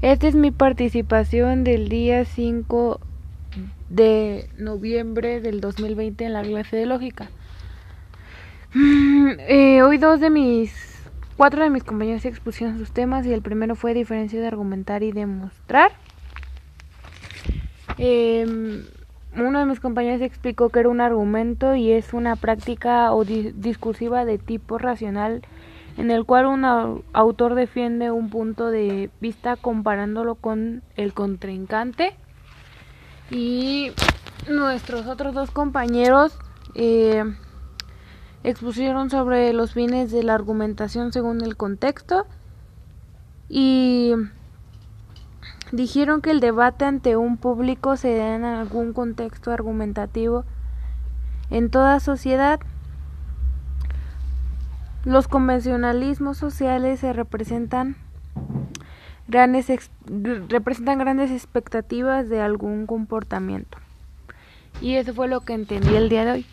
Esta es mi participación del día 5 de noviembre del 2020 en la clase de lógica. Eh, hoy dos de mis, cuatro de mis compañeros expusieron sus temas y el primero fue diferencia de argumentar y demostrar. Em, uno de mis compañeros explicó que era un argumento y es una práctica o discursiva de tipo racional en el cual un autor defiende un punto de vista comparándolo con el contrincante. Y nuestros otros dos compañeros eh, expusieron sobre los fines de la argumentación según el contexto y dijeron que el debate ante un público se da en algún contexto argumentativo en toda sociedad los convencionalismos sociales se representan grandes, representan grandes expectativas de algún comportamiento. Y eso fue lo que entendí el día de hoy.